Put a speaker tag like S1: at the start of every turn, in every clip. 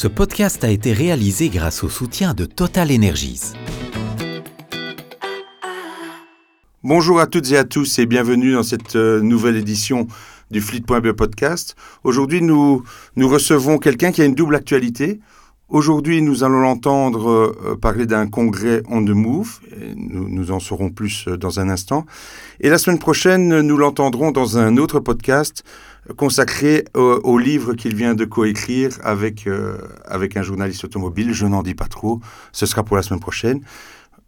S1: Ce podcast a été réalisé grâce au soutien de Total Energies.
S2: Bonjour à toutes et à tous et bienvenue dans cette euh, nouvelle édition du Fleet.be podcast. Aujourd'hui, nous, nous recevons quelqu'un qui a une double actualité. Aujourd'hui, nous allons l'entendre euh, parler d'un congrès on the move. nous, nous, en saurons plus euh, dans un instant. Et la semaine prochaine, nous l'entendrons dans un autre podcast consacré au, au livre qu'il vient de coécrire avec, avec un journaliste automobile. Je n'en dis pas trop. Ce sera pour la semaine prochaine.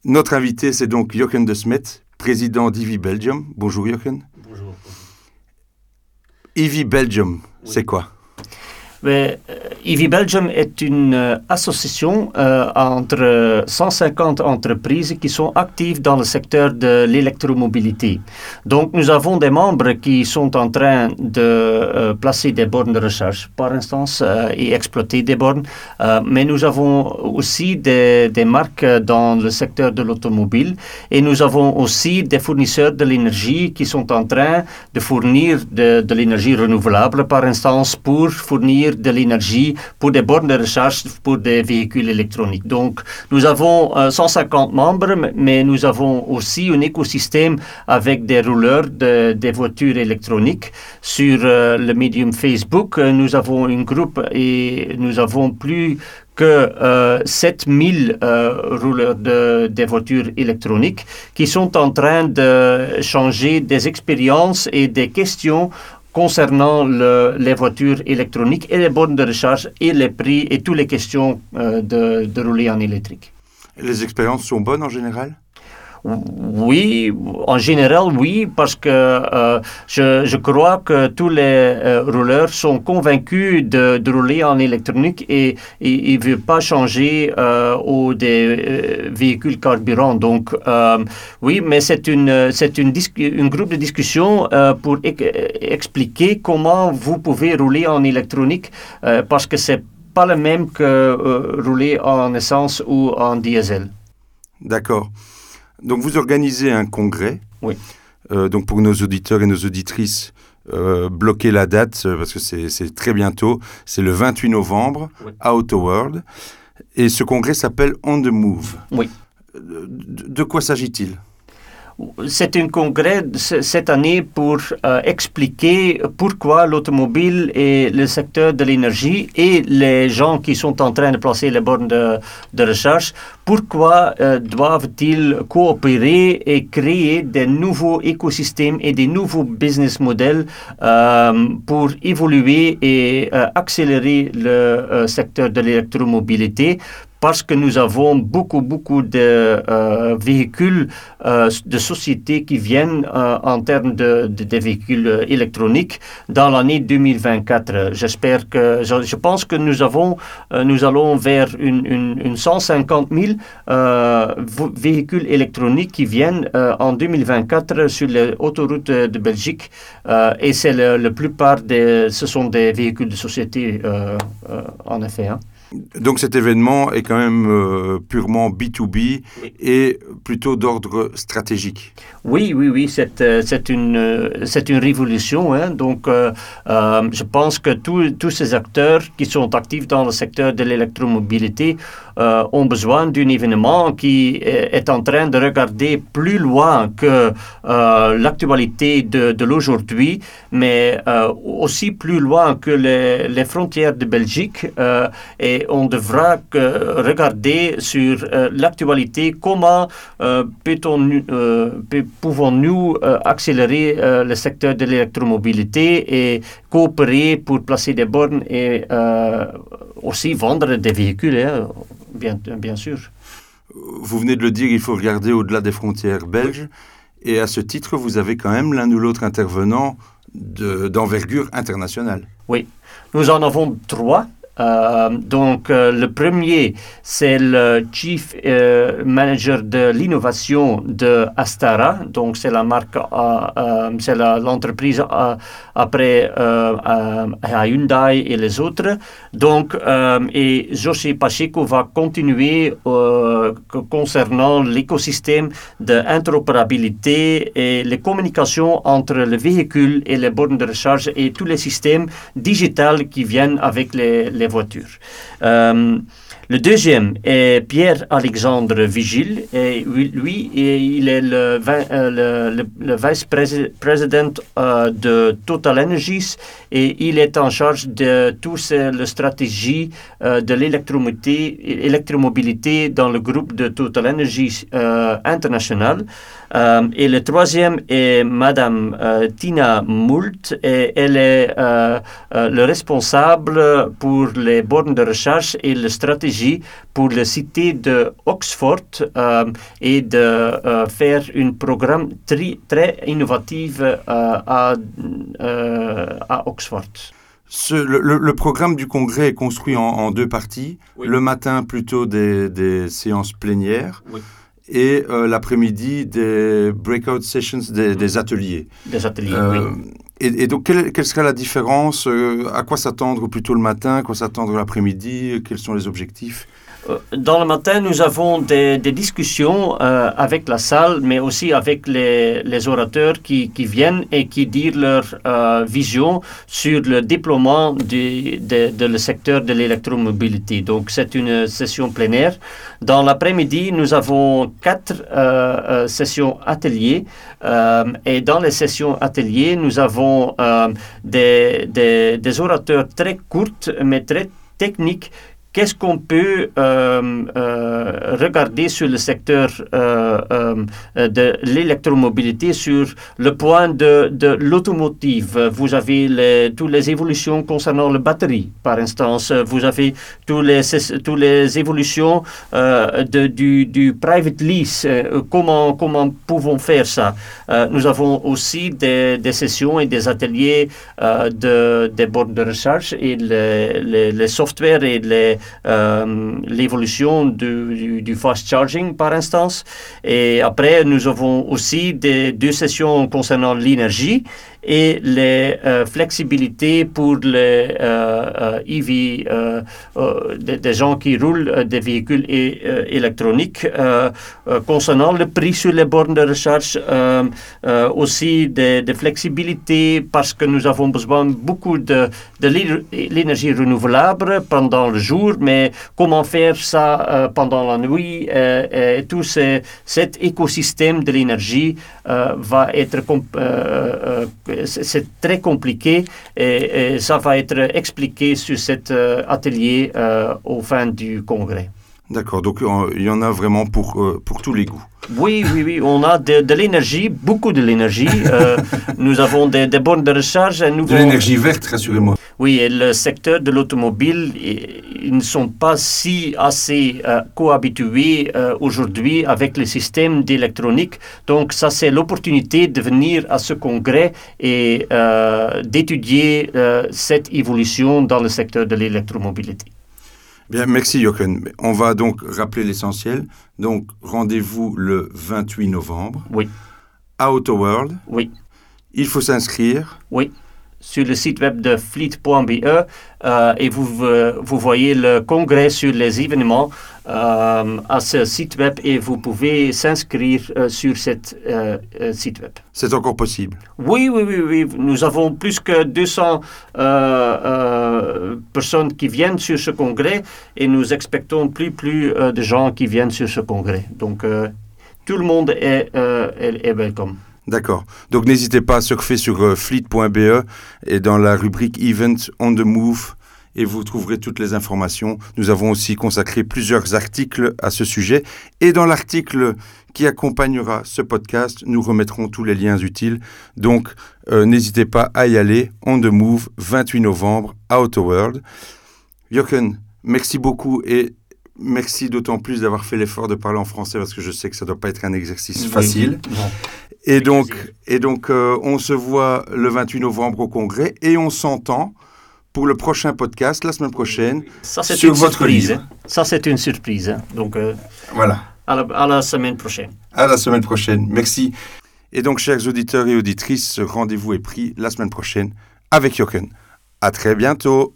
S2: Notre invité, c'est donc Jochen de Smet, président d'IVI Belgium. Bonjour Jochen.
S3: Bonjour.
S2: IVI Belgium, oui. c'est quoi?
S3: Mais, IVI Belgium est une euh, association euh, entre 150 entreprises qui sont actives dans le secteur de l'électromobilité. Donc nous avons des membres qui sont en train de euh, placer des bornes de recharge par instance euh, et exploiter des bornes, euh, mais nous avons aussi des, des, marques dans le secteur de l'automobile et nous avons aussi des fournisseurs de l'énergie qui sont en train de fournir de, de l'énergie renouvelable par instance pour fournir de l'énergie pour des bornes de recharge pour des véhicules électroniques. Donc, nous avons euh, 150 membres, mais nous avons aussi un écosystème avec des rouleurs de, des voitures électroniques. Sur euh, le médium Facebook, euh, nous avons un groupe et nous avons plus que euh, 7000 euh, rouleurs de, des voitures électroniques qui sont en train de changer des expériences et des questions concernant le, les voitures électroniques et les bornes de recharge et les prix et toutes les questions euh, de, de, rouler en électrique.
S2: Les expériences sont bonnes en général?
S3: Oui, en général, oui, parce que euh, je, crois que tous les euh, rouleurs sont convaincus de, rouler en électronique et ils ne veulent pas changer euh, aux des véhicules carburants. Donc, oui, mais c'est une, c'est une, groupe de discussion pour e expliquer comment vous pouvez rouler en électronique parce que c'est pas le même que rouler en essence ou en diesel.
S2: D'accord. Donc vous organisez un congrès.
S3: Oui.
S2: Euh, donc pour nos auditeurs et nos auditrices, euh, bloquez la date euh, parce que c'est très bientôt. C'est le 28 novembre oui. à Auto World. Et ce congrès s'appelle On the Move.
S3: Oui.
S2: De, de quoi s'agit-il?
S3: C'est un congrès cette année pour euh, expliquer pourquoi l'automobile et le secteur de l'énergie et les gens qui sont en train de placer les bornes de, recherche, pourquoi euh, doivent-ils coopérer et créer des nouveaux écosystèmes et des nouveaux business models euh, pour évoluer et accélérer le secteur de l'électromobilité parce que nous avons beaucoup, beaucoup de euh, véhicules euh, de sociétés qui viennent euh, en termes de, de, de, véhicules électroniques dans l'année 2024. J'espère que, je, je, pense que nous avons, nous allons vers une, une, une 150 000 véhicules électroniques qui viennent en 2024 sur les autoroutes de Belgique et c'est la le plupart des, ce sont des véhicules de société en effet. Hein.
S2: Donc cet événement est quand même euh, purement B2B oui. et plutôt d'ordre stratégique.
S3: Oui, oui, oui, c'est euh, une, euh, une révolution. Hein. Donc je pense que tous ces acteurs qui sont actifs dans le secteur de l'électromobilité ont besoin d'un événement qui est en train de regarder plus loin que l'actualité de, de l'aujourd'hui, mais aussi plus loin que les, les frontières de Belgique. et on devra que regarder sur euh, l'actualité comment euh, euh, pouvons-nous accélérer le secteur de l'électromobilité et coopérer pour placer des bornes et aussi vendre des véhicules, hein, bien, bien sûr.
S2: Vous venez de le dire, il faut regarder au-delà des frontières belges. Et à ce titre, vous avez quand même l'un ou l'autre intervenant d'envergure de, internationale.
S3: Oui, nous en avons trois. Euh, donc, euh, le premier, c'est le Chief euh, Manager de l'innovation de Astara. Donc, c'est la marque, c'est l'entreprise après Hyundai et les autres. Donc, et José Pacheco va continuer concernant l'écosystème d'interopérabilité et les communications entre le véhicule et les bornes de recharge et tous les systèmes digitaux qui viennent avec les les voitures. Euh, le deuxième est Pierre-Alexandre Vigile. Et lui, il est le, le, vice-président de Total Energies et il est en charge de toute la stratégie de l'électromobilité dans le groupe de Total Energies International. Euh, et le troisième est Madame euh, Tina Moult, et elle est euh, le responsable pour les bornes de recherche et la stratégie pour la cité de Oxford et de faire un programme très, très innovatif à, à Oxford.
S2: le, programme du congrès est construit en, deux parties. Le matin, plutôt des, des séances plénières. Oui et euh, l'après-midi des breakout sessions, des, des ateliers.
S3: Des ateliers, euh, oui.
S2: Et, donc, quelle, quelle, serait la différence euh, À quoi s'attendre plutôt le matin À quoi s'attendre l'après-midi Quels sont les objectifs?
S3: euh, dans le matin, nous avons des, discussions euh, avec la salle, mais aussi avec les, orateurs qui, viennent et qui disent leur euh, vision sur le déploiement du de, secteur de l'électromobilité. Donc, c'est une session plénière. Dans l'après-midi, nous avons quatre sessions ateliers. et dans les sessions ateliers, nous avons des orateurs très courtes, mais très techniques Qu'est-ce qu'on peut euh, euh, regarder sur le secteur euh, de l'électromobilité sur le point de, de l'automotive? Vous avez les, toutes les évolutions concernant la batterie, par instance. Vous avez toutes les, toutes les évolutions de, du, du, private lease. comment, comment pouvons faire ça? Nous avons aussi des, des, sessions et des ateliers de, des bornes de recherche et les, les, les softwares et les euh, l'évolution du, fast charging par instance. Et après, nous avons aussi des, deux sessions concernant l'énergie et les euh, flexibilités pour les euh, EV, des, des, gens qui roulent des véhicules électroniques, concernant le prix sur les bornes de recherche, aussi des, des, flexibilités parce que nous avons besoin beaucoup de, de l'énergie renouvelable pendant le jour, mais comment faire ça pendant la nuit, et tout cet écosystème de l'énergie va être c'est très compliqué et, ça va être expliqué sur cet euh, atelier euh, au fin du congrès.
S2: D'accord, donc il y en a vraiment pour, euh, pour tous les goûts.
S3: Oui, oui, oui, on a de, l'énergie, beaucoup de l'énergie. nous avons des, bornes de recharge.
S2: de l'énergie verte, rassurez-moi.
S3: Oui, et le secteur de l'automobile, ils ne sont pas si assez euh, cohabitués euh, aujourd'hui avec le système d'électronique. Donc ça, c'est l'opportunité de venir à ce congrès et euh, d'étudier cette évolution dans le secteur de l'électromobilité.
S2: Bien, merci Jochen. On va donc rappeler l'essentiel. Donc, rendez-vous le 28 novembre.
S3: Oui.
S2: À Auto World.
S3: Oui.
S2: Il faut s'inscrire.
S3: Oui sur le site web de fleet.be euh, et vous, euh, vous voyez le congrès sur les événements euh, à ce site web et vous pouvez s'inscrire sur ce site web.
S2: C'est encore possible
S3: Oui, oui, oui, oui. Nous avons plus que 200 personnes qui viennent sur ce congrès et nous expectons plus plus de gens qui viennent sur ce congrès. Donc, tout le monde est, est, est welcome.
S2: D'accord. Donc n'hésitez pas à surfer sur euh, fleet.be et dans la rubrique Event on the Move et vous trouverez toutes les informations. Nous avons aussi consacré plusieurs articles à ce sujet et dans l'article qui accompagnera ce podcast, nous remettrons tous les liens utiles. Donc euh, n'hésitez pas à y aller. On the Move, 28 novembre à Auto World. Jochen, merci beaucoup et merci d'autant plus d'avoir fait l'effort de parler en français parce que je sais que ça ne doit pas être un exercice facile. Et donc, et donc euh, on se voit le 28 novembre au Congrès et on s'entend pour le prochain podcast la semaine prochaine
S3: Ça, sur votre surprise, livre. Ça, c'est une surprise. Hein. Donc, euh,
S2: voilà.
S3: À la, à la semaine prochaine.
S2: À la semaine prochaine. Merci. Et donc, chers auditeurs et auditrices, ce rendez-vous est pris la semaine prochaine avec Jochen. À très bientôt.